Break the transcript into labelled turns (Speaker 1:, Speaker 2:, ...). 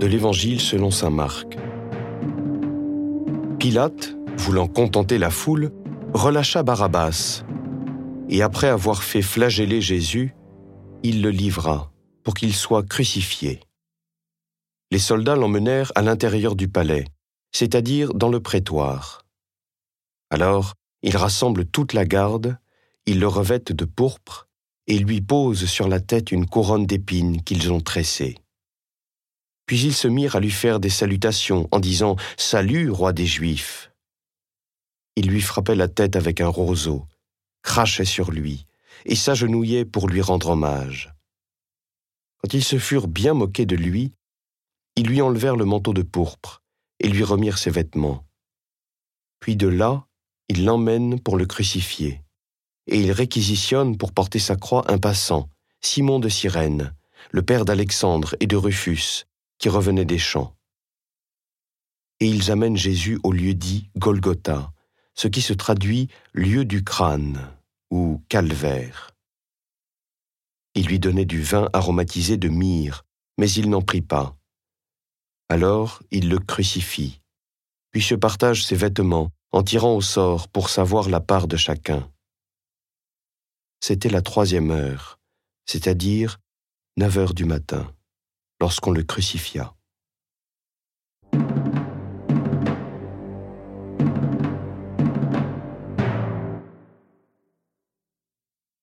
Speaker 1: de l'Évangile selon Saint Marc. Pilate, voulant contenter la foule, relâcha Barabbas, et après avoir fait flageller Jésus, il le livra pour qu'il soit crucifié. Les soldats l'emmenèrent à l'intérieur du palais, c'est-à-dire dans le prétoire. Alors, ils rassemblent toute la garde, ils le revêtent de pourpre et lui posent sur la tête une couronne d'épines qu'ils ont tressée. Puis ils se mirent à lui faire des salutations en disant Salut, roi des Juifs. Ils lui frappaient la tête avec un roseau, crachaient sur lui et s'agenouillaient pour lui rendre hommage. Quand ils se furent bien moqués de lui, ils lui enlevèrent le manteau de pourpre et lui remirent ses vêtements. Puis de là, ils l'emmènent pour le crucifier, et ils réquisitionnent pour porter sa croix un passant, Simon de Cyrène, le père d'Alexandre et de Rufus, qui revenait des champs. Et ils amènent Jésus au lieu dit Golgotha, ce qui se traduit lieu du crâne ou calvaire. Il lui donnait du vin aromatisé de myrrhe, mais il n'en prit pas. Alors il le crucifie, puis se partage ses vêtements en tirant au sort pour savoir la part de chacun. C'était la troisième heure, c'est-à-dire neuf heures du matin, lorsqu'on le crucifia.